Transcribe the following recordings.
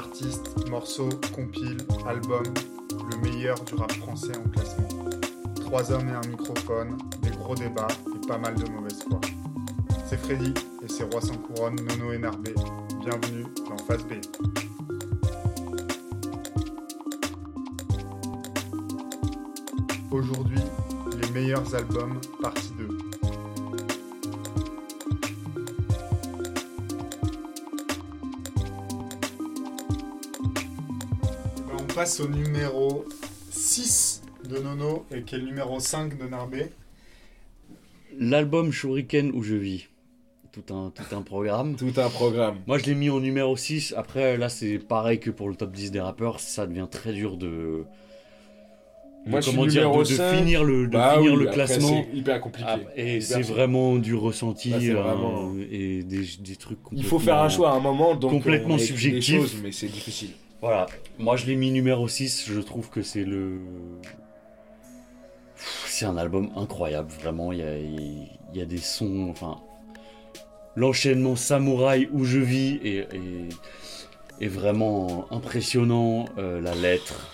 Artistes, morceaux, compiles, albums, le meilleur du rap français en classement. Trois hommes et un microphone, des gros débats et pas mal de mauvaise foi. C'est Freddy et ses rois sans couronne, Nono et Narbé. Bienvenue dans Phase B. Aujourd'hui, les meilleurs albums, partie 2. Passe au numéro 6 de Nono et qui est le numéro 5 de Narbé. L'album Shuriken où je vis. Tout un, tout un programme. Tout un programme. Moi, je l'ai mis en numéro 6. Après, là, c'est pareil que pour le top 10 des rappeurs. Ça devient très dur de. de- Moi, je suis comment dire, numéro de, de 5. finir le, de Bah finir oui, le après, classement. C'est hyper compliqué. Ah, et c'est vraiment du ressenti euh, vraiment- et des, des trucs Il faut faire un choix à un moment, donc complètement subjectif. choses, mais c'est difficile. Voilà, moi je l'ai mis numéro 6, je trouve que c'est le... C'est un album incroyable, vraiment, il y a, il y a des sons, enfin... L'enchaînement samouraï où je vis est, est- est vraiment impressionnant, euh, la lettre,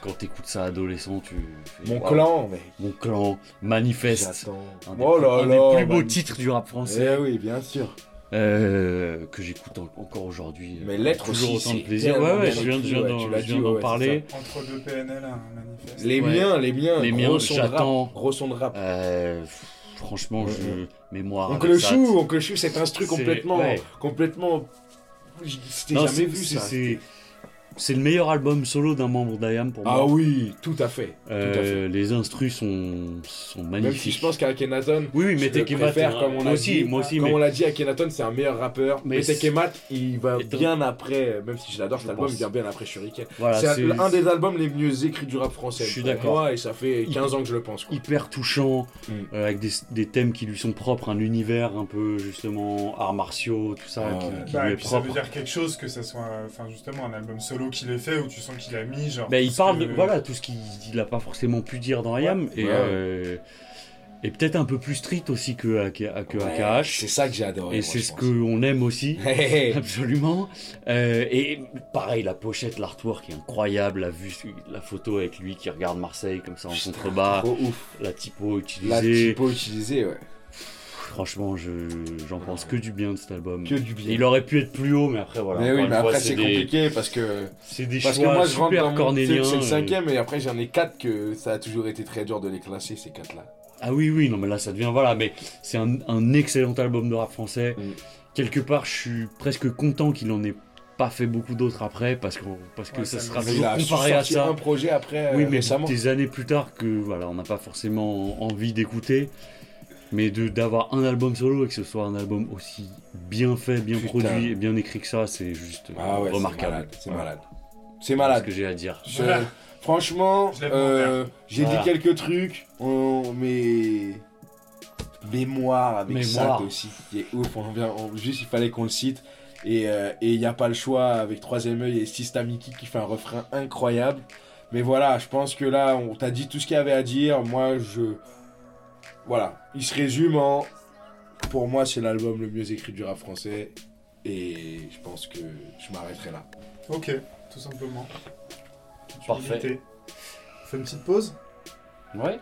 quand t'écoutes ça adolescent, tu... fais, Mon clan, mais Mon clan, Manifeste, un des, Oh plus- là un là, des plus beaux titres du rap français, Eh oui, bien sûr. Euh, que j'écoute en- encore aujourd'hui. Mais euh, Lettres toujours aussi, autant de plaisir. Ouais, ouais, je viens, écrit, je viens ouais, d'en- je viens parler. Entre deux PNL, un manifeste. Les Ouais. miens, les miens, Les miens, son de rap. j'attends. Gros son de rap. Euh, franchement, je mémoire. Oncle chou, Oncle le chou, c'est un truc complètement, complètement. C'était Non, jamais vu c'est- ça. C'est le meilleur album solo d'un membre d'IAM pour moi. Ah oui, tout à fait, tout à Euh, fait. les instrus sont, sont Même magnifiques. si je pense qu'Akenaton, Oui, oui, mais je le Tekemat, préfère, est un- comme on moi a aussi, dit, moi aussi, comme mais on l'a dit, Akhenaton c'est un meilleur rappeur. Mais Mais, c'est- Tekemat, il va bien après, même si je l'adore cet Je album, pense. il vient bien après Shuriken. voilà, c'est un des albums les mieux écrits du rap français. Je suis d'accord. Et ça fait 15 ans que je le pense. quoi. hyper touchant, Mm. euh, avec des, des thèmes qui lui sont propres, un univers un peu justement arts martiaux, tout ça, Ah qui, Bah, lui est ça veut dire quelque chose que ça soit enfin justement un album solo qu'il ait fait où tu sens qu'il a mis genre Bah, il parle que- de voilà tout ce qu'il n'a pas forcément pu dire dans IAM et, Ouais. euh, et peut-être un peu plus street aussi que, que Ouais, AKH. C'est ça que j'ai adoré. Et c'est ce qu'on aime aussi. Absolument. Euh, et pareil, la pochette, l'artwork est incroyable. La vue, la photo avec lui qui regarde Marseille comme ça en Putain, contrebas. Trop ouf. La typo La utilisée. typo utilisée, ouais. Franchement, je, j'en pense que du bien de cet album. Que du bien. Et il aurait pu être plus haut, mais après, voilà. mais oui, mais fois, après c'est des- compliqué parce que C'est des parce que moi je rentre super dans mon- cornéliens. c'est c'est le euh. cinquième et après j'en ai quatre que ça a toujours été très dur de les classer ces quatre là. Ah oui, oui, non, mais là, ça devient. Voilà, mais c'est un, un excellent album de rap français. Mm. Quelque part, je suis presque content qu'il en ait pas fait beaucoup d'autres après, parce que, parce que Ouais, ça ça sera toujours comparé à ça. un projet après Oui, mais récemment. des années plus tard que voilà, on n'a pas forcément envie d'écouter. Mais de d'avoir un album solo et que ce soit un album aussi bien fait, bien Putain. produit et bien écrit que ça, c'est juste Ah ouais, c'est remarquable. malade, C'est malade. C'est malade. ce que j'ai à dire. Je- Voilà. Franchement, euh, j'ai Voilà. dit quelques trucs, on- mais mémoire avec Mémoire. ça aussi, qui est ouf. On vient, on- juste il fallait qu'on le cite. Et euh, et il n'y a pas le choix avec Troisième œil et Sistamiki qui fait un refrain incroyable. Mais voilà, je pense que là, on t'a dit tout ce qu'il y avait à dire. Moi, je. Voilà, il se résume en. Pour moi, c'est l'album le mieux écrit du rap français. Et je pense que je m'arrêterai là. ok tout simplement Parfait. Humilité. on fait une petite pause Ouais.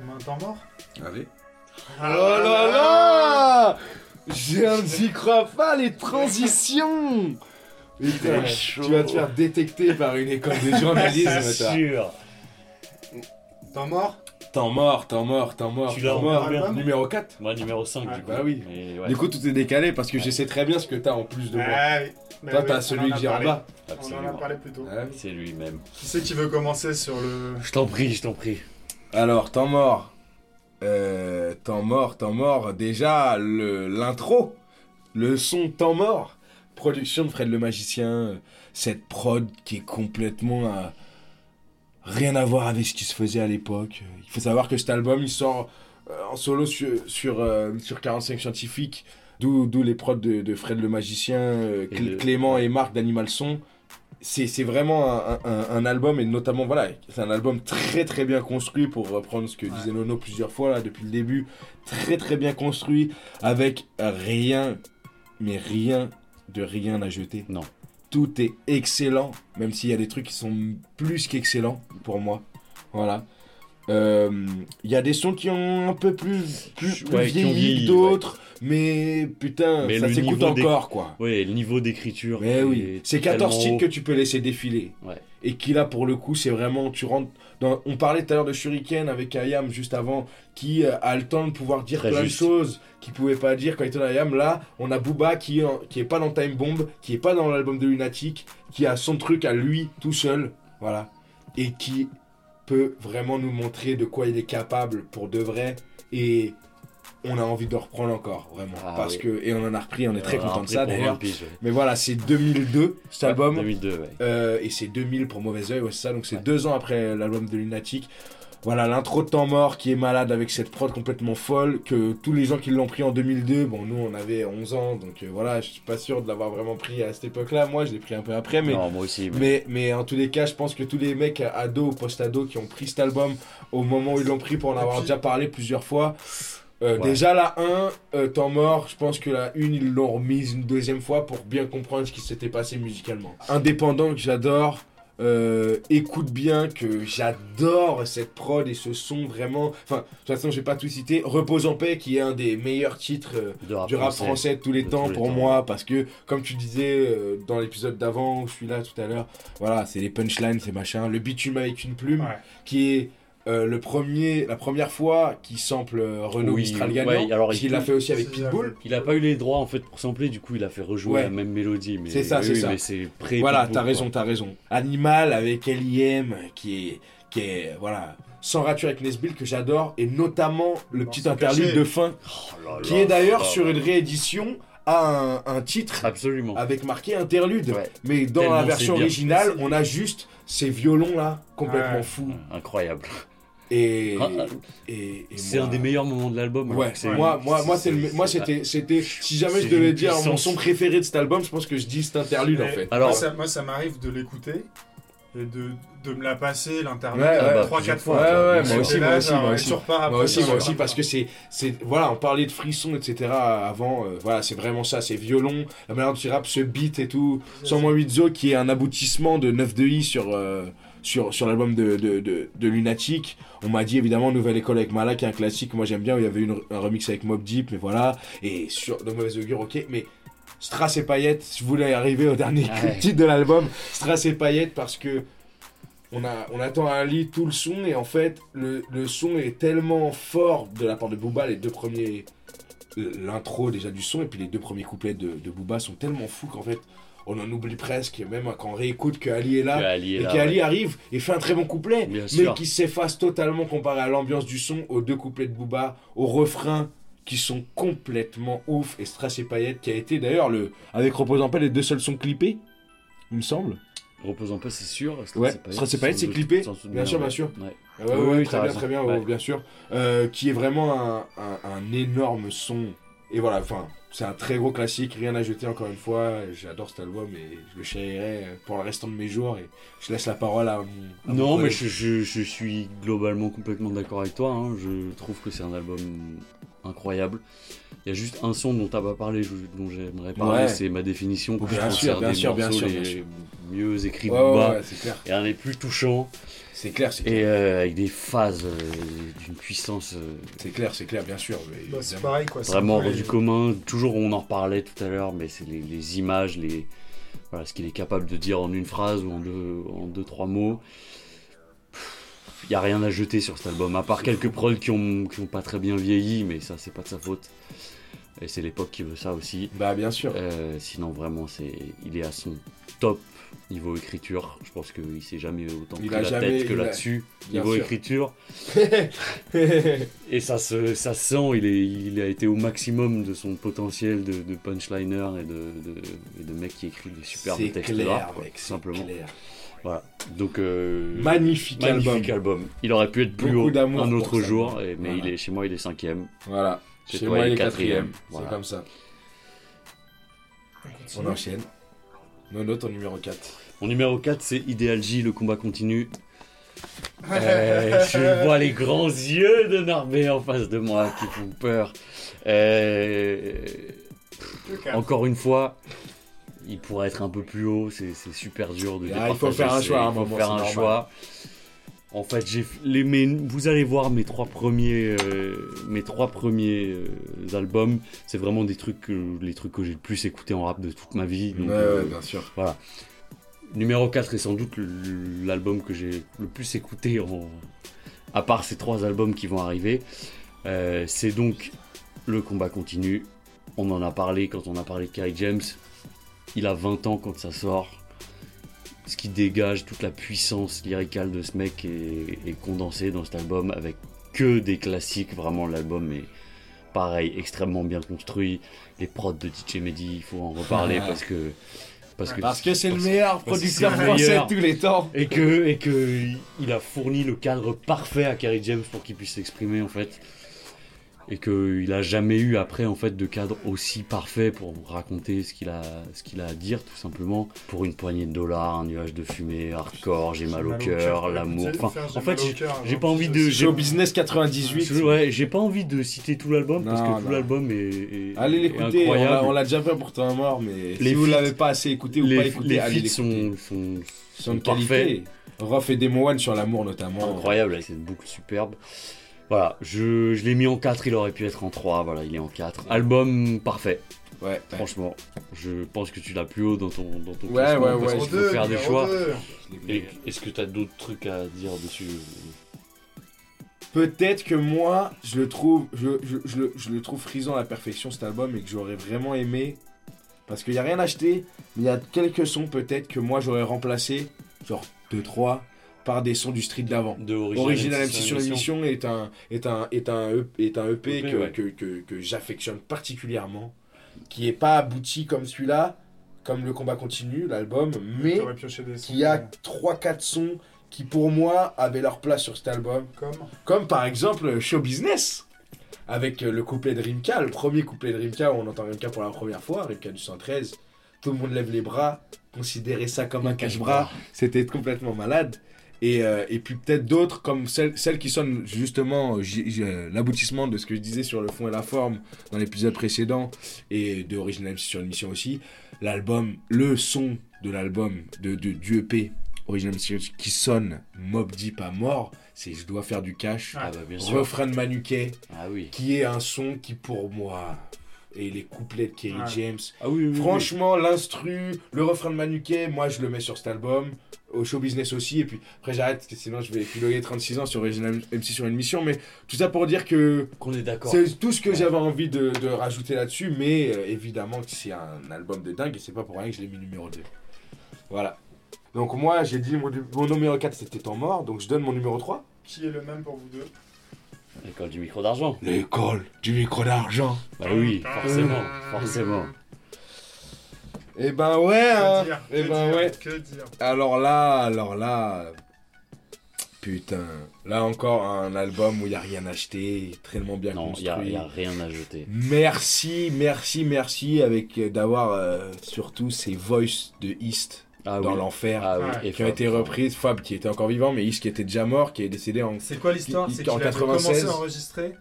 on met un temps mort Allez. oh Oh là là Je n'y crois pas, les transitions Putain, tu vas te faire détecter par une école de journalisme, C'est sûr. temps mort Temps mort, temps mort, temps mort, Tu l'as en mort. album Numéro 4 Moi, numéro 5, Ouais. du coup. Bah oui. Mais ouais, Du coup, tout est décalé parce que je sais très bien ce que t'as en plus de moi. ah Mais Toi, oui, t'as celui que j'ai en bas. on en a absolument. parlé plus tôt Ouais. C'est lui-même. qui c'est qui veut commencer sur le Je t'en prie, je t'en prie. Alors, temps mort. Euh, temps mort, temps mort. Déjà, l'intro. Le son temps mort. Production de Fred le Magicien. Cette prod qui est complètement euh, rien à voir avec ce qui se faisait à l'époque. Euh, Il faut savoir que cet album, il sort euh, en solo sur, sur, euh, sur 45 scientifiques. D'où d'où les prods de, de Fred le Magicien, euh, Et Cl- le- Clément et Marc d'Animal Son. C'est c'est vraiment un, un- un album, et notamment, voilà, c'est un album très très bien construit, pour reprendre ce que disait Nono plusieurs fois là, depuis le début. Très très bien construit, avec rien, mais rien de rien à jeter. Non. Tout est excellent, même s'il y a des trucs qui sont plus qu'excellents pour moi. Voilà. Euh, Il y a des sons qui ont un peu plus, plus, plus Ouais, vieilli que d'autres, mais putain, Mais ça s'écoute encore, quoi. Ouais, le niveau d'écriture. Mais oui, c'est 14 tellement titres que tu peux laisser défiler. Ouais. Et qui là, pour le coup, c'est vraiment, tu rentres dans... On parlait tout à l'heure de Shuriken avec Ayam juste avant, qui euh, a le temps de pouvoir dire Très plein juste. de choses qu'il pouvait pas dire quand il était dans Ayam. Là, on a Booba qui, en- qui est pas dans Time Bomb, qui est pas dans l'album de Lunatic, qui a son truc à lui tout seul, voilà. Et qui peut vraiment nous montrer de quoi il est capable pour de vrai. Et on a envie de reprendre encore, vraiment. Ah parce oui. que, et on en a repris, on est très content de ça d'ailleurs. Mais voilà, c'est 2002 cet album. 2002, ouais. Euh, et c'est 2000 pour Mauvais Oeil, ouais, c'est ça. Donc c'est Ouais. deux ans après l'album de Lunatic. Voilà, l'intro de Temps Mort qui est malade avec cette prod complètement folle. Que tous les gens qui l'ont pris en 2002, bon, nous on avait 11 ans, donc euh, voilà, je suis pas sûr de l'avoir vraiment pris à cette époque-là. Moi, je l'ai pris un peu après, mais. Non, moi aussi. mais- Mais, mais en tous les cas, je pense que tous les mecs ados ou post-ados qui ont pris cet album au moment où ils l'ont pris pour en avoir puis- déjà parlé plusieurs fois, euh, Ouais. déjà la 1, euh, temps mort, je pense que la 1, ils l'ont remise une deuxième fois pour bien comprendre ce qui s'était passé musicalement. Indépendant que j'adore, euh, écoute bien que j'adore cette prod et ce son vraiment. Enfin, de toute façon, je vais pas tout citer. Repose en paix, qui est un des meilleurs titres. euh, de rap du rap français de tous les De temps tous les pour temps. moi parce que comme tu disais euh, dans l'épisode d'avant où je suis là tout à l'heure voilà c'est les punchlines c'est machin le bitume avec une plume Ouais. qui est euh, le premier la première fois qui sample euh, Renault Oui, Mistral gagnant ouais, alors il qu'il l'a fait aussi avec Pitbull Il a pas eu les droits en fait pour sampler, du coup il a fait rejouer Ouais. la même mélodie. mais- C'est ça, oui, c'est oui, ça. Mais c'est pré voilà t'as raison t'as raison Animal avec L.I.M qui est qui est voilà sans rature avec Nesbill que j'adore et notamment le petit interlude caché. de fin Oh là qui est d'ailleurs sur une réédition à un, un titre Absolument. avec marqué interlude Ouais. Mais dans Tellement la version originale, on a juste ces violons là, complètement fous. Incroyable. Et, Ah, ah, et, et C'est un des meilleurs moments de l'album. Ouais, c'est- moi, moi, moi, c'est moi, c'était, c'était, si jamais je devais dire mon son préféré de cet album, je pense que je dis cet interlude en fait. Alors- moi, ça, moi, ça m'arrive de l'écouter et de, de me la passer, l'internet, Ouais, ouais, 3-4 plusieurs fois. Ouais, ouais, moi aussi, moi aussi, moi aussi. tu Moi aussi, moi parce que c'est, c'est, voilà, on parlait de frissons, etc. avant, euh, voilà, c'est vraiment ça, c'est violon, la manière dont il rappe, ce beat et tout. Sans moins 8 Zo, qui est un aboutissement de 9 de I sur, euh, sur, sur l'album de, de, de, de Lunatic. On m'a dit évidemment Nouvelle École avec Mala, qui est un classique, moi j'aime bien, il y avait une- un remix avec Mob Deep, mais voilà. Et sur De Mauvais Augure, ok, mais Strass et Paillettes, je voulais arriver au dernier Ah ouais. titre de l'album, Strass et Paillettes, parce que on, a, on attend un lit tout le son, et en fait, le, le son est tellement fort de la part de Booba, les deux premiers. L'intro déjà du son, et puis les deux premiers couplets de, de Booba sont tellement fous qu'en fait, on en oublie presque, même quand on réécoute que Ali est là. Que Ali est Et qu'Ali ouais. arrive et fait un très bon couplet, Bien mais sûr. qui s'efface totalement comparé à l'ambiance du son, aux deux couplets de Booba, aux refrains qui sont complètement ouf. Et Strass et Paillettes, qui a été d'ailleurs, le avec Repose en paix, les deux seuls sont clippés, il me semble. Repose en paix, c'est sûr. Ouais, Strass et Paillettes, c'est clippé. Bien sûr, bien ouais. sûr. Ouais. Ouais, très bien, très bien, bien sûr. Euh, qui est vraiment un, un- un énorme son. Et voilà, enfin, c'est un très gros classique, rien à jeter encore une fois. J'adore cet album et je le chérirai pour le restant de mes jours. Et je laisse la parole à mon. à mon Non, mais je, je- je suis globalement complètement d'accord avec toi. hein. Je trouve que c'est un album incroyable. Il y a juste un son dont tu pas parlé, dont j'aimerais parler, Ouais. c'est ma définition. que Bien je sûr, bien des sûr, bien sûr, les bien sûr. mieux écrits Ouais, ouais, Booba. ouais, c'est clair. Et un des plus touchants. C'est clair, c'est clair. Et euh, avec des phases euh, d'une puissance euh, C'est clair, c'est clair, bien sûr. mais Bah, c'est évidemment. pareil quoi. c'est vraiment un peu hors les- du commun. Toujours, on en reparlait tout à l'heure, mais c'est les, les images, les, voilà, ce qu'il est capable de dire en une phrase ou en deux, en deux trois mots. Il n'y a rien à jeter sur cet album, à part quelques prods qui ont, qui ont pas très bien vieilli, mais ça, c'est pas de sa faute. Et c'est l'époque qui veut ça aussi. Bah, bien sûr. Euh, sinon, vraiment, c'est, il est à son top niveau écriture. Je pense qu'il s'est jamais autant pris a la jamais- tête que là-dessus. Niveau sûr. écriture. Et ça se, ça se sent, il, est, il a été au maximum de son potentiel de, de punchliner et de, de, et de mec qui écrit des superbes c'est textes de clair, rap, quoi, mec, c'est simplement. clair. Voilà. Donc, euh, Magnifique, magnifique album. album. Il aurait pu être plus Beaucoup haut d'amour un autre jour, et- mais Voilà. il est, chez moi, il est cinquième. Voilà. Chez Chez toi, moi, il est quatrième. quatrième. C'est Voilà. comme ça. On enchaîne. Nono, ton numéro 4. Mon numéro 4, c'est Ideal J, le combat continue. Euh, je vois les grands yeux de Narbé en face de moi qui font peur. Euh, encore une fois, il pourrait être un peu plus haut, c'est super dur de Ah, il faut faire un choix à un Il faut moment, faire un normal. choix. En fait, j'ai les mes- vous allez voir mes trois premiers euh, mes trois premiers euh, albums, c'est vraiment des trucs que- les trucs que j'ai le plus écouté en rap de toute ma vie. donc, Ouais, euh, bien sûr. Numéro 4 est sans doute l'album que j'ai le plus écouté en... à part ces trois albums qui vont arriver. C'est donc Le combat continue. On en a parlé quand on a parlé de Kerry James. Il a 20 ans quand ça sort. Ce qui dégage toute la puissance lyricale de ce mec est, est condensé dans cet album avec que des classiques. Vraiment, l'album est pareil, extrêmement bien construit. Les prods de DJ Mehdi, il faut en reparler parce que. Parce que, Parce que c'est le meilleur producteur français de tous les temps. et que, et que il a fourni le cadre parfait à Kerry James pour qu'il puisse s'exprimer en fait. Et qu'il a jamais eu après en fait de cadre aussi parfait pour raconter ce qu'il a, ce qu'il a à dire tout simplement. Pour une poignée de dollars, un nuage de fumée, hardcore, j'ai mal au cœur, l'amour. Enfin, en fait, j'ai- j'ai pas envie de- Show Business 98. je- ouais, j'ai pas envie de citer tout l'album parce Non, que tout l'album est, est- Allez l'écouter, on l'a- déjà fait pour temps mort, mais Les si vous l'avez pas assez écouté ou les, pas écouté, les allez sont, sont, Sont de qualité. Ruff et Demo One sur l'amour notamment. Incroyable, avec cette boucle superbe. Voilà, je, je l'ai mis en 4, il aurait pu être en 3, voilà, il est en 4. Album parfait, Ouais, ouais. franchement. Je pense que tu l'as plus haut dans ton, dans ton Ouais, classement ouais, parce ouais. qu'il faut faire des choix. Est-ce que tu as d'autres trucs à dire dessus? Peut-être que moi, je le trouve, je, je- je le trouve frisant à la perfection cet album et que j'aurais vraiment aimé. Parce qu'il n'y a rien acheté, mais il y a quelques sons peut-être que moi j'aurais remplacé, genre 2-3, par des sons du street d'avant. Original MC sur l'émission est un, est un, est un, E- est un EP, EP, que, ouais. que, que, que j'affectionne particulièrement, qui est pas abouti comme celui-là, comme le combat continue, l'album, mais qui a 3-4 sons qui pour moi avaient leur place sur cet album. Comme Comme par exemple Show Business. Avec euh, le couplet de Rimka, le premier couplet de Rimka où on entend Rimka pour la première fois, Rimka du 113. Tout le monde lève les bras, considérer ça comme un cache-bras. C'était complètement malade. Et, euh, et puis peut-être d'autres comme celles, celles qui sonnent justement euh, euh, l'aboutissement de ce que je disais sur le fond et la forme dans l'épisode précédent et de Original MC sur l'émission aussi. L'album, le son de l'album de, de, du EP Original MC qui sonne Mob Deep à mort, c'est Je dois faire du cash. Ah bah bien sûr. Refrain de Manuquet, Ah oui. qui est un son qui pour moi, et les couplets de Kerry Ouais. James, Ah oui, oui, oui. Franchement, l'instru, le refrain de Manuquet, moi je le mets sur cet album, au show business aussi, et puis après j'arrête, sinon je vais piloter 36 ans sur Original MC sur une mission, mais tout ça pour dire que qu'on est d'accord. c'est tout ce que j'avais envie de, de rajouter là-dessus, mais euh, évidemment que c'est un album de dingue, et c'est pas pour rien que je l'ai mis numéro 2. Voilà. Donc moi j'ai dit mon, mon numéro 4 c'était Temps mort, donc je donne mon numéro 3. qui est le même pour vous deux? L'école du micro d'argent. L'école du micro d'argent. Bah oui, forcément, forcément. Eh ben ouais, hein. Que dire Eh Que ben dire ouais. Que dire Alors là, alors là, putain, là encore un album où il y a rien acheté, tellement bien Non, il construit. n'y a, rien à jeter. Merci, merci, merci avec euh, d'avoir euh, surtout ces voices de East Ah dans oui. l'enfer Ah oui. Et qui ont Fab, été reprises. Fab qui était encore vivant, mais East qui était déjà mort, qui est décédé en. C'est quoi l'histoire C'est qu'il avait 96. commencé à enregistrer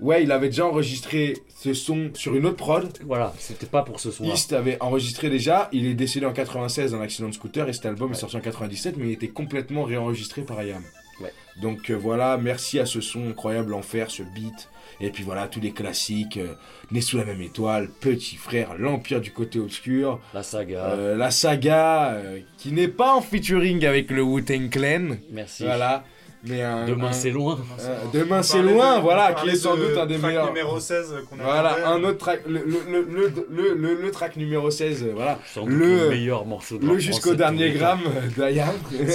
Ouais, il avait déjà enregistré ce son sur une autre prod. Voilà, c'était pas pour ce son-là. East avait enregistré déjà, il est décédé en 96 dans un accident de scooter et cet album est sorti en 97 mais il était complètement réenregistré par IAM. Donc euh, voilà, merci à ce son incroyable Enfer, ce beat. Et puis voilà, tous les classiques, euh, Né sous la même étoile, Petit frère, L'Empire du côté obscur, La saga. euh, la saga euh, qui n'est pas en featuring avec le Wu-Tang Clan. Merci. Voilà, mais un... Demain un- c'est loin. Euh, demain, c'est loin, de- voilà, qui est sans doute un des track meilleurs. numéro 16 qu'on a Voilà, un autre track, le, le, le, le, le, le- le track numéro 16, euh, voilà. Sans doute Le- le meilleur morceau de Le jusqu'au dernier gramme d'Ayam.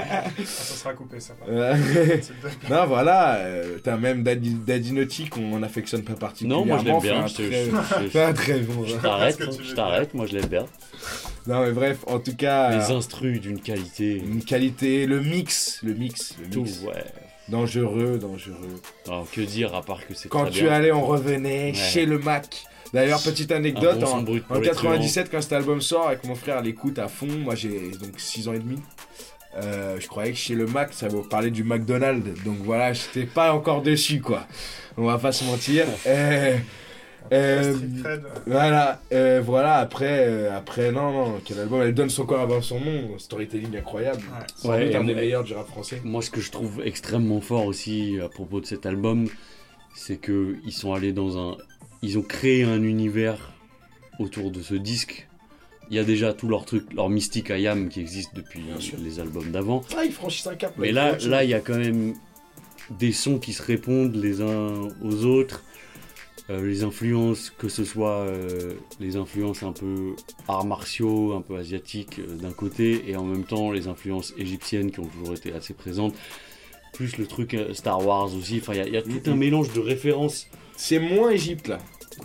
Ah, ça sera coupé, ça. va. Euh, non, voilà, euh, t'as même Daddy, Daddy Naughty qu'on affectionne pas particulièrement. Non, moi je l'aime bien. très- un bon. je t'arrête, je t'arrête, moi je l'aime bien. Non, mais bref, en tout cas, Les euh, instrus d'une qualité. une qualité, le mix, le mix, le Tout, mix. ouais. Dangereux, dangereux. Alors que dire à part que c'est Quand tu bien. allais, on revenait Ouais. chez le Mac. D'ailleurs, petite anecdote, bon en, brut pour en les 97, quand cet album sort, avec mon frère, l'écoute à fond, moi j'ai donc 6 ans et demi. euh, je croyais que chez le Mac, ça vous parlait du McDonald's. Donc voilà, j'étais pas encore dessus, quoi. On va pas se mentir. Euh, Euh, euh, Voilà, euh, voilà, après, euh, après, non, non, quel album, elle donne son corps avant son nom, storytelling incroyable. Ouais. Sans Ouais, doute un des meilleurs du rap français. Moi, ce que je trouve extrêmement fort aussi à propos de cet album, c'est que ils sont allés dans un, ils ont créé un univers autour de ce disque. Il y a déjà tout leur truc, leur mystique I Am qui existe depuis les albums d'avant. Ah, ils franchissent un cap. Mais là, là, il y a quand même des sons qui se répondent les uns aux autres. Euh, les influences, que ce soit euh, les influences un peu arts martiaux, un peu asiatiques euh, d'un côté, et en même temps les influences égyptiennes qui ont toujours été assez présentes, plus le truc Star Wars aussi. Enfin, il y a- il y, a tout un mélange de références. C'est moins Égypte, là.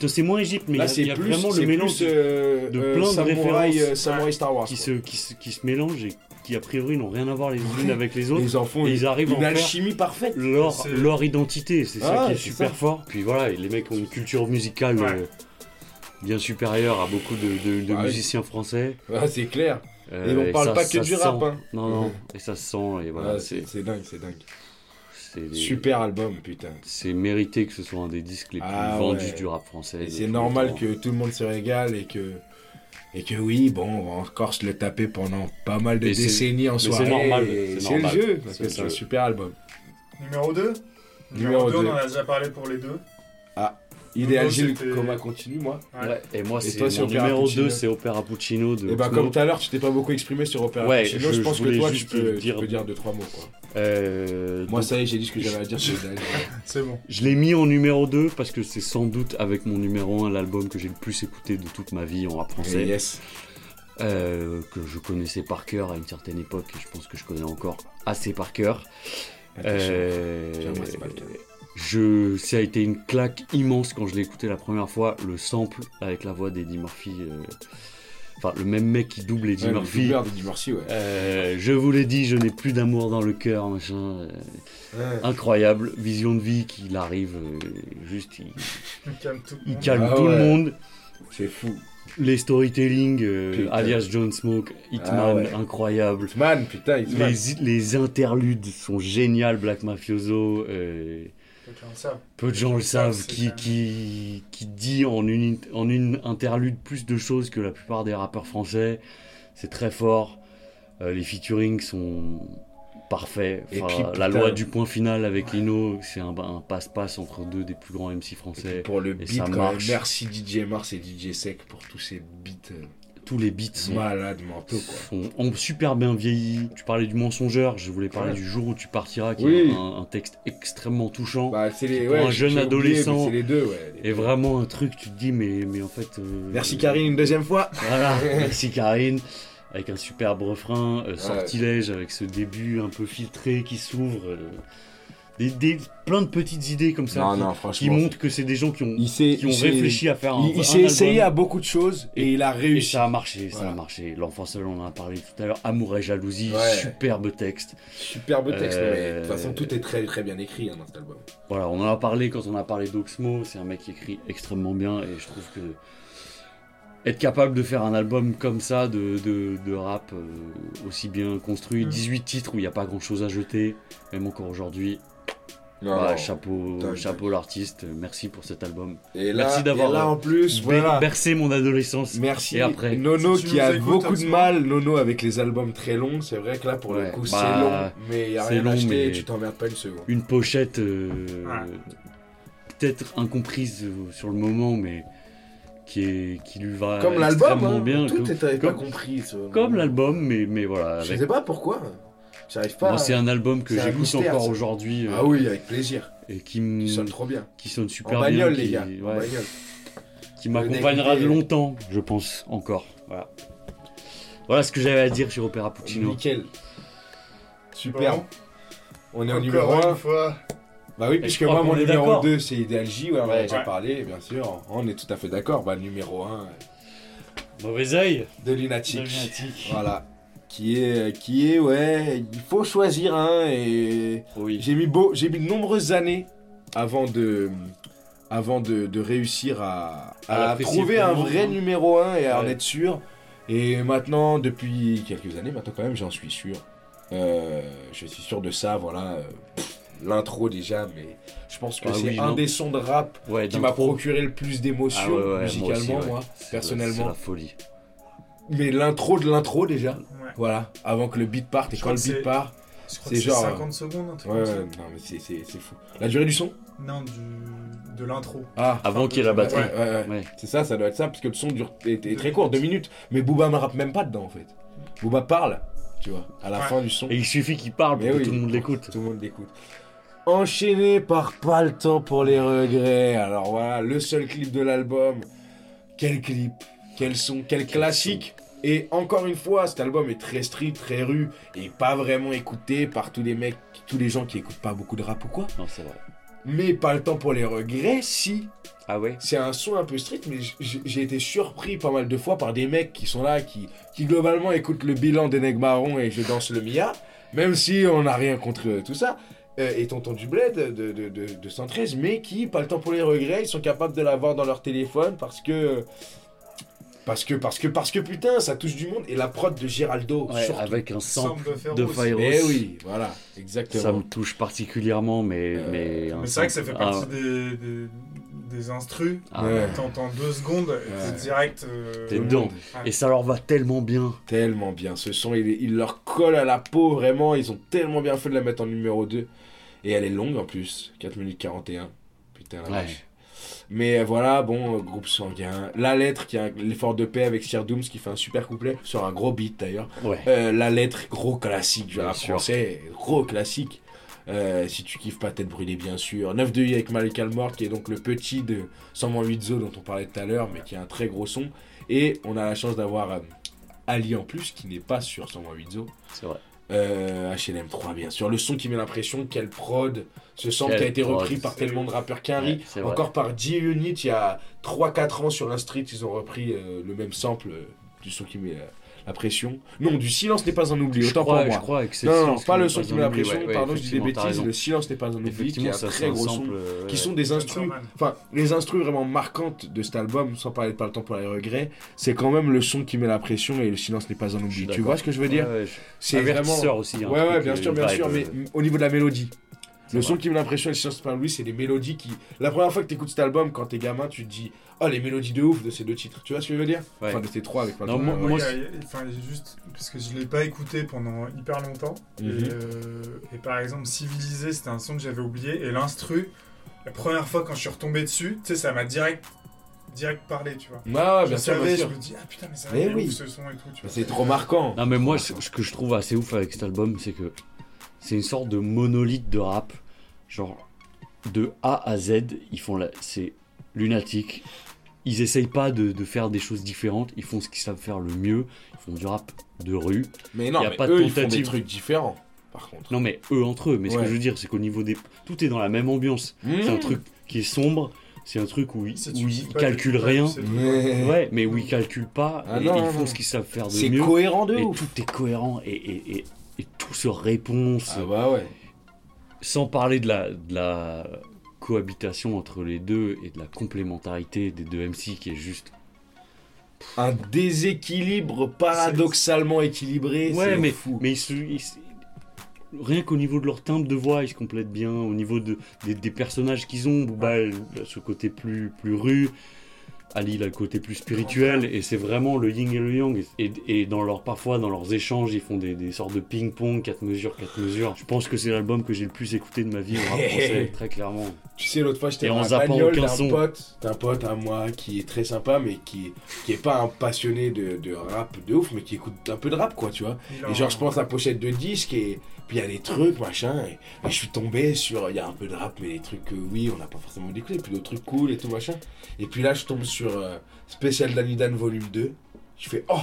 C'est moins Égypte, mais il y a plus, vraiment le mélange plus, de plein de samouraï, références. euh, samouraï Star Wars. qui, se, qui, se, qui se mélangent et qui a priori n'ont rien à voir les unes avec les autres. Ils en font et ils arrivent à en une faire alchimie parfaite. leur, leur identité, c'est ça Ah, qui est super ça. fort. Puis voilà, les mecs ont une culture musicale Ouais. euh, bien supérieure à beaucoup de, de- de Ah oui. musiciens français. Ah, c'est clair. Euh, Et on parle ça- pas que du rap, hein. Non, non, et ça se sent, et voilà, c'est dingue, c'est dingue. des- Super album, putain. c'est mérité que ce soit un des disques les plus Ah, vendus ouais. du rap français. C'est normal que tout le monde se régale et que. Et que oui, bon, on va encore se le taper pendant pas mal de décennies en mais c'est soirée. normal, c'est le jeu, parce C'est que c'est un super album. Numéro 2 Numéro Numéro 2, on en a déjà parlé pour les deux. Idéal Nono, Gilles, c'était- comment continue, moi Ouais. Et moi, Et c'est mon numéro Puccino. 2, c'est Opéra Puccino de Et bah, comme tout à l'heure, tu t'es pas beaucoup exprimé sur Opéra Ouais, Puccino, je- je, je pense que toi, tu peux, tu dire- peux dire deux, trois mots. Quoi. Euh, Moi, donc, ça y est, j'ai dit ce que j'avais à dire sur Idéal. C'est bon. Je l'ai mis en numéro 2 parce que c'est sans doute avec mon numéro 1 l'album que j'ai le plus écouté de toute ma vie en rap Et français, yes. euh, que je connaissais par cœur à une certaine époque et je pense que je connais encore assez par cœur. Euh, Je, ça a été une claque immense quand je l'ai écouté la première fois, le sample avec la voix d'Eddie Murphy, euh, enfin le même mec qui double Eddie Ouais, le Murphy. d'Eddie Murphy, ouais. Euh, je vous l'ai dit, je n'ai plus d'amour dans le cœur, machin. euh, Ouais. incroyable, vision de vie qu'il arrive, juste il, Il calme tout le il monde. calme Ah tout ouais. le monde. C'est fou. Les storytelling, euh, alias John Smoke, Hitman, Ah ouais. incroyable. Man, putain, il Les, les interludes sont géniales, Black Mafioso. euh, Peu de gens le savent. peu de gens le savent, c'est qui, qui, qui dit en une, en une interlude plus de choses que la plupart des rappeurs français. C'est très fort. Euh, les featuring sont parfaits. Enfin, puis, la putain. loi du point final avec Lino, c'est un, un passe-passe entre deux des plus grands MC français. Pour le Et beat, ça quand même, marche. merci DJ Mars et DJ Sec pour tous ces beats euh, Tous les beats sont malades mentaux, quoi. sont- ont super bien vieilli. Tu parlais du mensongeur, je voulais parler Ouais. du jour où tu partiras, qui Oui. est un, un texte extrêmement touchant. Bah, c'est les, Pour ouais, un jeune oublié, adolescent. C'est les deux, ouais. les et deux. vraiment un truc, tu te dis, mais, mais en fait. euh, Merci Karine, une deuxième fois. Voilà, merci Karine. Avec un superbe refrain, euh, sortilège, avec ce début un peu filtré qui s'ouvre. euh, des, des- plein de petites idées comme ça Non, qui, non, qui franchement. montrent que c'est des gens qui ont, qui ont réfléchi à faire un, Il, il s'est essayé à beaucoup de choses et, il a Et réussi. ça a marché, ça Voilà. a marché. L'enfant seul, on en a parlé tout à l'heure. Amour et jalousie, Ouais. superbe texte. Superbe texte, Euh, mais de toute façon, tout est très, très bien écrit hein, dans cet album. Voilà, on en a parlé quand on a parlé d'Oxmo. C'est un mec qui écrit extrêmement bien et je trouve que être capable de faire un album comme ça de, de, de rap euh, aussi bien construit, Mm. 18 titres où il n'y a pas grand chose à jeter, même encore aujourd'hui. Non, Bah, non. chapeau, chapeau l'artiste, merci pour cet album. Et là, Merci d'avoir, là euh, en plus, Ber- voilà. Bercé mon adolescence. Merci. Et après Nono Si qui a écoutes, beaucoup de mal, Nono avec les albums très longs. C'est vrai que là, pour le Ouais, coup, bah, c'est long, mais il n'y a rien long, à acheter, mais- tu t'emmerdes pas une seconde. Une pochette euh, Ouais. peut-être incomprise euh, sur le moment, mais qui, est, qui lui va Comme l'album, extrêmement hein, bien. tout comme était pas comme- compris. ça. comme l'album, mais, mais voilà. Je avec- sais pas pourquoi. J'arrive pas. Moi, c'est un album que j'écoute encore aujourd'hui euh, Ah oui, avec plaisir. et qui, me- Il sonne trop bien. qui sonne En super bagnole, bien, les qui, gars. En ouais, bagnole. qui m'accompagnera dégoûté. longtemps, je pense, encore. Voilà. Voilà ce que j'avais à dire sur Opéra Puccino. Nickel. Super. Bon. On est au numéro 1. une fois. Bah oui, puisque moi, mon numéro d'accord. 2, c'est Ideal J. Ouais, on en a Ouais. déjà Ouais. parlé, bien sûr. On est tout à fait d'accord. Bah, numéro 1 Mauvais oeil. de Lunatic. Lunatic. Voilà. Qui est, qui est, ouais, il faut choisir un. Et Oui. j'ai mis, beau, j'ai mis de nombreuses années avant de, avant de, de réussir à, À à l'apprécier trouver un vrai hein. numéro 1 et à en être sûr. Et maintenant, depuis quelques années, maintenant quand même, j'en suis sûr. Euh, je suis sûr de ça, voilà. euh, l'intro déjà, mais je pense que Ah c'est oui, un non. des sons de rap Ouais, qui m'a procuré le plus d'émotions Ah ouais, musicalement, moi, la- personnellement. C'est la folie. Mais l'intro de l'intro déjà, Ouais. voilà, avant que le beat parte, et Je quand le beat part, C'est genre, 50 secondes, un truc ouais, comme ouais, ça. non mais c'est- c'est c'est fou. La durée du son Non, du... de l'intro. Ah, Avant qu'il y ait la ouais, batterie. ouais, ouais. Ouais. C'est ça, ça doit être ça, parce que le son dure, est, très court, deux minutes. minutes. Mais Booba ne rappe même pas dedans en fait. Booba parle, tu vois, à la Ouais. fin du son. Et il suffit qu'il parle pour Mais que oui. tout le monde l'écoute. Tout le monde l'écoute. Enchaîné par Pas le temps pour les regrets. Alors voilà, le seul clip de l'album. Quel clip, quel son, quel classique. Et encore une fois, cet album est très street, très rue, et pas vraiment écouté par tous les mecs, tous les gens qui écoutent pas beaucoup de rap ou quoi. Non, c'est vrai. Mais pas le temps pour les regrets, si. Ah ouais? C'est un son un peu street, mais j'ai été surpris pas mal de fois par des mecs qui sont là, qui, qui globalement écoutent le bilan des Marrons et Je danse le Mia, même si on n'a rien contre tout ça, euh, et Tonton du Bled de, de, de, de 113, mais qui, pas le temps pour les regrets, ils sont capables de l'avoir dans leur téléphone parce que. Parce que, parce que, parce que putain, ça touche du monde, et la prod de Giraldo, Ouais, surtout. avec un sample Sample de. Fire Eh oui, voilà, exactement. Ça me touche particulièrement, mais. Euh, mais, Mais c'est vrai que ça fait partie Ah, des, des, des instrus. ah Ouais. T'entends deux secondes, Ouais. c'est direct. euh, T'es dedans. Et ça leur va tellement bien. Tellement bien. Ce son, il, il leur colle à la peau, vraiment. Ils ont tellement bien fait de la mettre en numéro 2. Et elle est longue en plus. 4 minutes 41. Putain, la Ouais. vache. Mais voilà, bon, euh, groupe sanguin. La lettre, qui a l'effort de paix avec Sir Dooms, qui fait un super couplet. Sur un gros beat d'ailleurs. Ouais. Euh, la lettre, gros classique du rap français. Gros classique. Euh, si tu kiffes pas tête brûlée bien sûr 9 de I avec Malik Almort qui est donc le petit de 108 Zo dont on parlait tout à l'heure mais qui a un très gros son et on a la chance d'avoir euh, Ali en plus qui n'est pas sur 108 Zo C'est vrai. euh, HLM 3 bien sûr le son qui met l'impression quelle prod ce sample qui a été repris par tellement de rappeurs qu'Henry Ouais, vrai. encore par G-Unit il y a 3-4 ans sur un street ils ont repris euh, le même sample euh, du son qui met euh, la pression non du silence n'est pas un oubli Je autant crois, pour moi je crois que non, non, pas le son qui met la pression, ouais, ouais, pardon, je dis des bêtises, le silence n'est pas un oubli, qui est un très gros son, euh, qui sont des instrus, enfin, les instrus vraiment marquantes de cet album, sans parler de Pas le temps pour les regrets, c'est quand même le son qui met la pression et le silence n'est pas un oubli. Tu vois ce que je veux dire? Ouais, je- C'est vraiment... Aussi. un Ouais, ouais, bien sûr, bien sûr, mais au niveau de la mélodie. Le son qui met l'impression et pas un oubli, c'est les mélodies qui... La première fois que tu écoutes cet album, quand t'es gamin, tu te dis « Oh, les mélodies de ouf de ces deux titres ». Tu vois ce que je veux dire? Ouais. Enfin, de ces trois avec Non, moi- Ouais, moi, enfin, juste parce que je l'ai pas écouté pendant hyper longtemps. Mhm. et, euh, et par exemple, Civilisé, c'était un son que j'avais oublié. Et l'instru, la première fois quand je suis retombé dessus, tu sais, ça m'a direct, direct parlé, tu vois. ouais, je bien sûr, savais, bien je me dis, ah putain, mais ça Mais va oui. ouf ce son et tout. C'est trop marquant. Non mais moi ce, ce que je trouve assez ouf avec cet album c'est que c'est une sorte de monolithe de rap genre de A à Z ils font la c'est lunatique ils essayent pas de, de faire des choses différentes ils font ce qu'ils savent faire le mieux ils font du rap de rue Mais non, Y a mais pas de eux, ils font des trucs différents, par contre. non mais eux entre eux mais ce que je veux dire c'est qu'au niveau des tout est dans la même ambiance c'est un Mmh. truc qui est sombre c'est un truc où ils, où ils calculent rien. Mais- ouais mais où ils calculent pas Ah et non, ils font non. ce qu'ils savent faire de C'est mieux cohérent de et ouf. tout est cohérent et, et, et, et tout se répond Ah bah ouais. Sans parler de la, de la cohabitation entre les deux et de la complémentarité des deux MC qui est juste Un déséquilibre paradoxalement équilibré, ouais c'est mais fou. mais ils se- ils se- rien qu'au niveau de leur timbre de voix ils se complètent bien au niveau de, des, des personnages qu'ils ont ce côté plus plus rue Ali il a le côté plus spirituel et c'est vraiment le yin et le yang et, et dans leur parfois dans leurs échanges ils font des, des sortes de ping pong 4 mesures 4 mesures je pense que c'est l'album que j'ai le plus écouté de ma vie au rap français très clairement Tu sais, l'autre fois, j'étais dans la bagnole d'un son. pote, d'un pote à moi qui est très sympa, mais qui, qui est pas un passionné de, de rap de ouf, mais qui écoute un peu de rap, quoi, tu vois. Et en- genre, je pense à la pochette de disque, et puis il y a des trucs, machin, et, et je suis tombé sur, il y a un peu de rap, mais des trucs que oui, on n'a pas forcément découvert, puis d'autres trucs cool et tout, machin. Et puis là, je tombe sur euh, Spécial Danidan volume 2, je fais, oh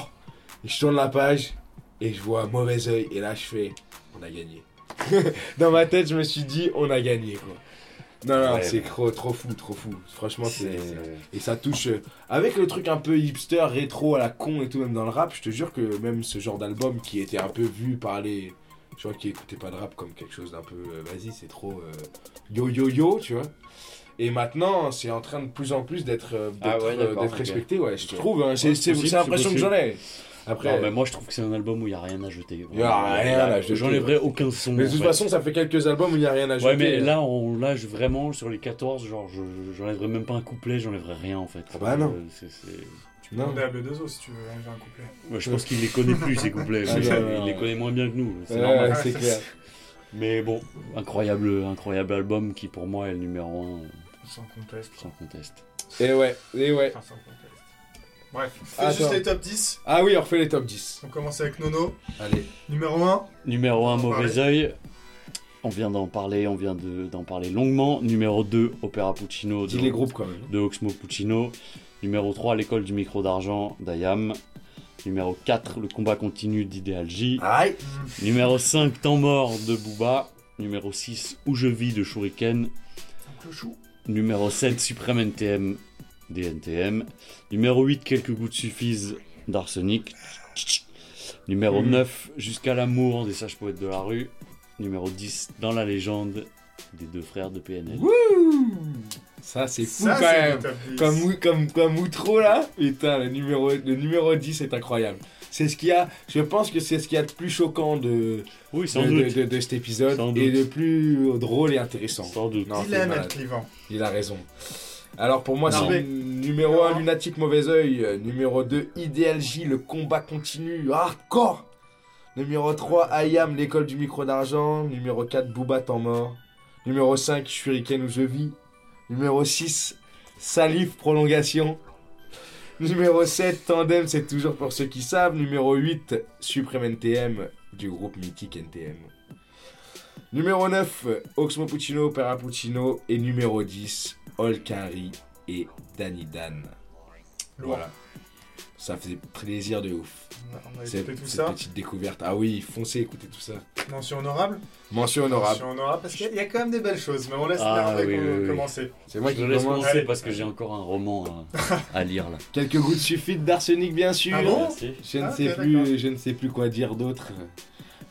Et je tourne la page, et je vois mauvais oeil, et là, je fais, on a gagné. Dans ma tête, je me suis dit, on a gagné, quoi. Non, non, Ouais. c'est trop, trop fou, trop fou. Franchement, c'est- Et ça touche. euh, Avec le truc un peu hipster, rétro à la con et tout, même dans le rap, je te jure que même ce genre d'album qui était un peu vu par les gens qui écoutaient pas de rap comme quelque chose d'un peu. euh, Vas-y, c'est trop. euh, Yo yo yo, tu vois. Et maintenant, c'est en train de plus en plus d'être euh, Ah ouais, respecté, ouais, je trouve. hein, c'est l'impression que j'en ai. Après, Non, mais moi je trouve que c'est un album où il n'y a rien à jeter. Il y a rien Là, à jeter. J'enlèverai aucun son. mais de toute fait. façon, ça fait quelques albums où il n'y a rien à jeter. Ouais, mais là, on, là je, vraiment, sur les 14, genre, je- j'enlèverai même pas un couplet, j'enlèverai rien en fait. bah non. Tu Non. peux demander à B2O si tu veux enlever un couplet. Ouais, je pense qu'il les connaît plus ces couplets. Ah, mais non, non, il les connaît moins bien que nous. C'est Ouais, normal. c'est clair. Mais bon, incroyable, incroyable album qui pour moi est le numéro 1 Sans conteste. sans conteste. Et ouais, et ouais. Enfin, sans conteste. Bref, fais Attends. juste les top 10. Ah oui, on refait les top 10. On commence avec Nono. Allez. Numéro 1. Numéro 1, On va en Mauvais Oeil. On vient d'en parler, on vient de- d'en parler longuement. Numéro 2, Opéra Puccino de, les groupes quand même. de Oxmo Puccino. Numéro 3, L'école du micro d'argent d'Ayam. Numéro 4, Le combat continu d'Idéal J. Aïe Numéro 5, Temps mort de Booba. Numéro 6, Où je vis de Shuriken. Numéro 7, Suprême NTM des NTM. Numéro 8, Quelques gouttes suffisent d'Arsenic. Numéro Mhm. 9, Jusqu'à l'amour des sages poètes de la rue. Numéro 10, Dans la légende des deux frères de PNL. Ça, c'est fou Ça, quand même. le top 10. Comme, comme, comme outro là, putain, le numéro, le numéro 10 est incroyable. C'est ce qu'il y a, je pense que c'est ce qu'il y a de plus choquant de, Oui, sans de, doute. de- de- de cet épisode Sans et doute. le plus drôle et intéressant. Sans doute. Non, c'est Dilemme malade. être clivant. Il a raison. Alors pour moi, c'est mais- numéro 1, Non. Lunatique Mauvais Oeil. Numéro 2, Idéal J, le combat continue. Hardcore Numéro 3, Ayam, l'école du micro d'argent. Numéro 4, Booba Temps mort. Numéro 5, Shuriken où je vis. Numéro 6, Salif Prolongation. Numéro 7, Tandem, c'est toujours pour ceux qui savent. Numéro 8, Supreme NTM du groupe mythique NTM. Numéro 9, Oxmo Puccino, Opera Puccino. Et numéro 10, Olkari et Danny Dan. Voilà. Ça faisait plaisir de ouf. On a Cette, écouté tout cette ça. petite découverte. Ah oui, foncez, écoutez tout ça. Mention honorable. Mention honorable. Mention honorable parce qu'il y a quand même des belles choses. Mais on laisse Ah, Hervé oui, com- oui, oui. commencer. C'est moi Je qui laisse commence. commencer Allez. parce que j'ai encore un roman à, à lire là. Quelques gouttes suffisent d'arsenic, bien sûr. Ah bon Merci. Je ne Ah, sais plus, je ne sais plus quoi dire d'autre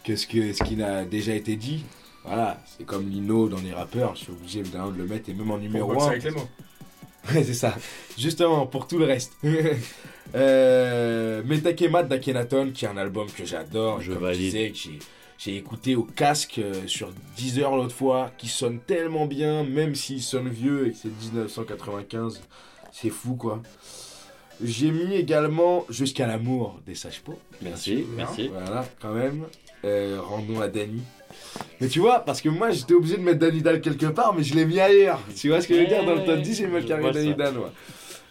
que ce que ce qui n'a déjà été dit. Voilà, c'est comme Lino dans les rappeurs, je suis obligé de le mettre et même en numéro boxer 1. avec les mots. Ouais, c'est ça. Justement, pour tout le reste. euh, Metakemat d'Akhenaton, qui est un album que j'adore. Je comme valide. je disais, que j'ai, j'ai écouté au casque euh, sur 10 heures l'autre fois, qui sonne tellement bien, même s'il sonne vieux et que c'est 1995. C'est fou, quoi. J'ai mis également Jusqu'à l'amour des Sages-Pots. Merci, merci. Voilà, quand même. Euh, rendons à Danny. Mais tu vois, parce que moi j'étais obligé de mettre Danny Dan quelque part, mais je l'ai mis ailleurs. Tu vois ce que je veux dire Dans le top 10, j'ai mis carré Danny. Dan. ouais.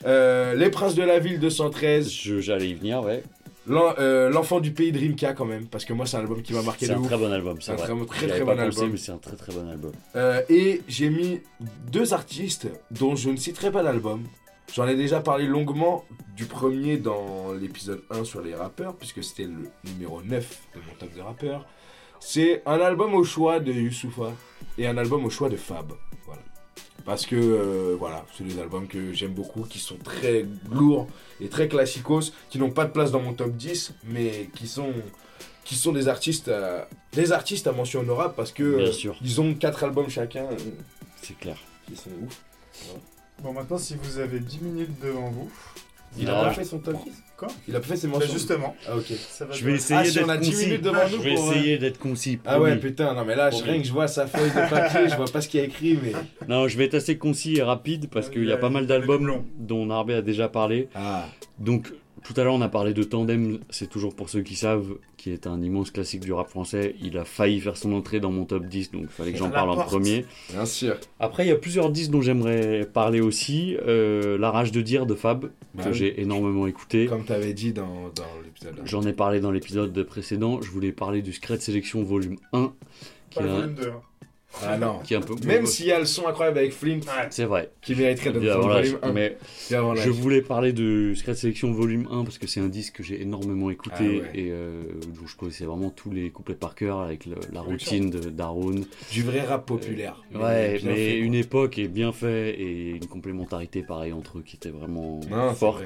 Euh, Les Princes de la Ville 213. Je- J'allais y venir, ouais. Euh, L'Enfant du Pays Dreamka, quand même. Parce que moi, c'est un album qui m'a marqué C'est de un ouf. très bon album, C'est un vrai. très, très, bon pensé, album. mais c'est un très très bon album. Euh, et j'ai mis deux artistes dont je ne citerai pas l'album. J'en ai déjà parlé longuement du premier dans l'épisode 1 sur les rappeurs, puisque c'était le numéro 9 de mon top de rappeurs. C'est un album au choix de Youssoufa et un album au choix de Fab. Voilà. Parce que euh, voilà, c'est des albums que j'aime beaucoup, qui sont très lourds et très classicos, qui n'ont pas de place dans mon top 10, mais qui sont, qui sont des artistes, à- des artistes à mention honorable parce que euh, ils ont quatre albums chacun euh, C'est clair. qui sont ouf. Bon, maintenant, si vous avez 10 minutes devant vous. Il, Il a pas fait son top 10 Quoi Il a pas fait ses Bah, mentions. justement, Ah ok. ça va Je vais essayer Ah, si d'être on a 10 concis. minutes devant Je vais pour, euh, essayer d'être concis. Ah ouais putain, non mais là, je- rien que je vois sa feuille de papier, je vois pas ce qu'il y a écrit, mais... Non, je vais être assez concis et rapide parce Ah, qu'il y a pas mal d'albums dont Narbé a déjà parlé. Ah, Donc, tout à l'heure, on a parlé de Tandem, c'est toujours pour ceux qui savent, qui est un immense classique du rap français. Il a failli faire son entrée dans mon top 10, donc il fallait que j'en parle en premier. bien sûr. Après, il y a plusieurs disques dont j'aimerais parler aussi. Euh, La rage de dire de Fab, Bah que oui. j'ai énormément écouté. Comme t'avais dit dans, dans l'épisode. J'en ai parlé dans l'épisode précédent. Je voulais parler du Secret Sélection volume 1, qui Pas est, le un, volume 2. hein. Ah non. qui est un peu... Même s'il y a le son incroyable avec Flint, Ouais. C'est vrai. qui mériterait le voilà, volume 1. mais Je voulais parler de Secret Sélection Volume 1 parce que c'est un disque que j'ai énormément écouté Ah ouais. et euh, dont je connaissais vraiment tous les couplets par cœur avec le- la routine de Daron. Du vrai rap populaire. Ouais, bien mais fait, une époque est bien fait et une complémentarité pareil entre eux qui était vraiment Non, forte. vrai.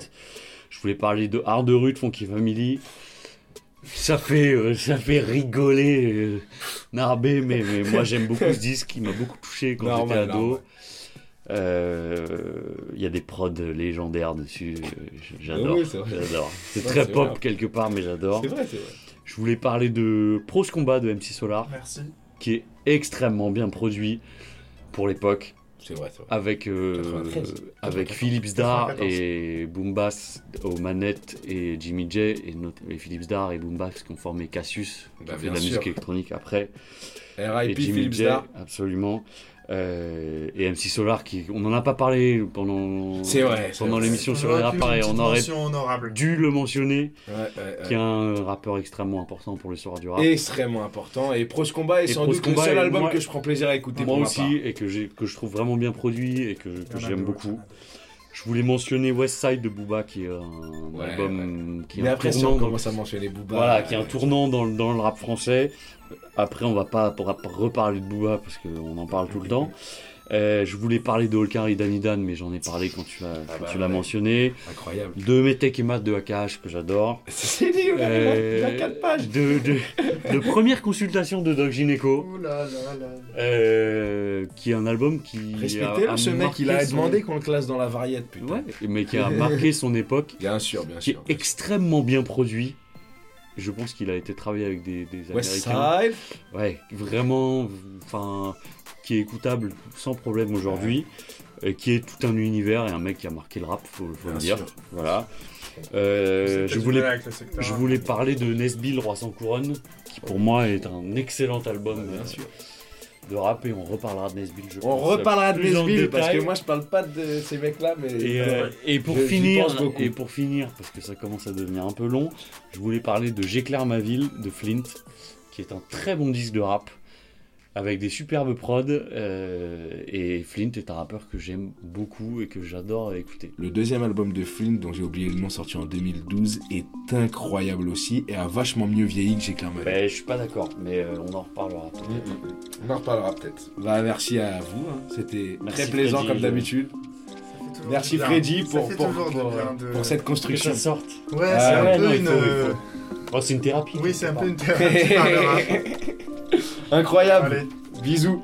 Je voulais parler de Hard de Rue de Funky Family. Ça fait, euh, ça fait rigoler euh, Narbé, mais, mais moi j'aime beaucoup ce disque, il m'a beaucoup touché quand j'étais ado. Euh, Il y a des prods légendaires dessus. euh, J'adore. Oui. J'adore. C'est très pop vrai. quelque part, mais j'adore. C'est vrai, c'est vrai. Je voulais parler de Pros Combat de MC Solar, Merci. qui est extrêmement bien produit pour l'époque, C'est vrai, c'est vrai. avec, euh, 93. avec 94. Philippe Zdar 94. et Boom Bass aux manettes et Jimmy J et, not- et Philippe Zdar et Boom Bass qui ont formé Cassius, qui Bah, a fait de la sûr. musique électronique après. et R.I.P. J, Zdar. absolument. Euh, et MC Solar, qui, on n'en a pas parlé pendant, vrai, pendant l'émission sur les petite on aurait honorable. dû le mentionner, Ouais, ouais, ouais. qui est un rappeur extrêmement important pour l'histoire du rap. Extrêmement important. Et Pros Combat est Et sans Pros doute Combat le seul album moi- que je prends plaisir à écouter Moi pour ma aussi, part. et que, que je trouve vraiment bien produit et que, que j'aime beaucoup. Je voulais mentionner West Side de Booba, qui est un Ouais, album qui est Mais un après, si tournant on dans- commence à mentionner Booba. Voilà, qui est un euh, tournant dans, le- dans le rap français. Après, on va pas reparler de Booba parce qu'on en parle tout le temps. Euh, je voulais parler de Holkar et Danidan, mais j'en ai parlé quand tu l'as quand bah ouais. mentionné. Incroyable. De Metek et Matt de AKH, que j'adore. C'est dit, il a Euh, 4 pages. de, de, de première consultation de Doc Gineco, Ouh là là là. euh, qui est un album qui. a- Respectez-le, a ce mec, il a son- demandé qu'on le classe dans la variette, putain. Ouais, mais qui a marqué son époque, Bien sûr, bien qui est sûr. extrêmement bien produit. Je pense qu'il a été travaillé avec des, des West Américains. Side. Ouais, vraiment, enfin, qui est écoutable sans problème aujourd'hui, et qui est tout un univers et un mec qui a marqué le rap, faut, faut Bien le dire. sûr. Voilà. Euh, voulais, je hein. voulais parler de Nesbill Roi sans couronne, qui pour moi est un excellent album Bien euh, sûr. De rap et on reparlera de Nesbill. Je On reparlera de Nesbill parce que moi je parle pas de ces mecs-là, mais. Et, euh, et pour Je- finir, et pour finir, parce que ça commence à devenir un peu long, je voulais parler de J'éclaire ma ville de Flint, qui est un très bon disque de rap avec des superbes prods. euh, et Flint est un rappeur que j'aime beaucoup et que j'adore écouter. Le deuxième album de Flint, dont j'ai oublié le nom, sorti en 2012, est incroyable aussi et a vachement mieux vieilli que ma vie. Ben, je suis pas d'accord, mais euh, on en reparlera. On en reparlera peut-être. Bah, merci à vous, hein. c'était très plaisant Freddy. comme d'habitude. Merci bien. Freddy pour, pour, pour, bien de- pour cette Que construction. ça sorte. Ouais, Ah c'est un peu non, une. faut, euh, Oh, c'est une thérapie. Oui, c'est un peu une thérapie. Incroyable. Allez. Bisous.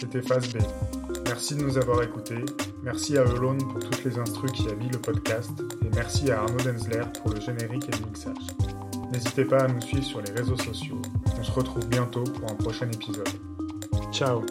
C'était Phase B. Merci de nous avoir écoutés. Merci à Elone pour toutes les instrus qui habillent le podcast. Et merci à Arnaud Denzler pour le générique et le mixage. N'hésitez pas à nous suivre sur les réseaux sociaux. On se retrouve bientôt pour un prochain épisode. Ciao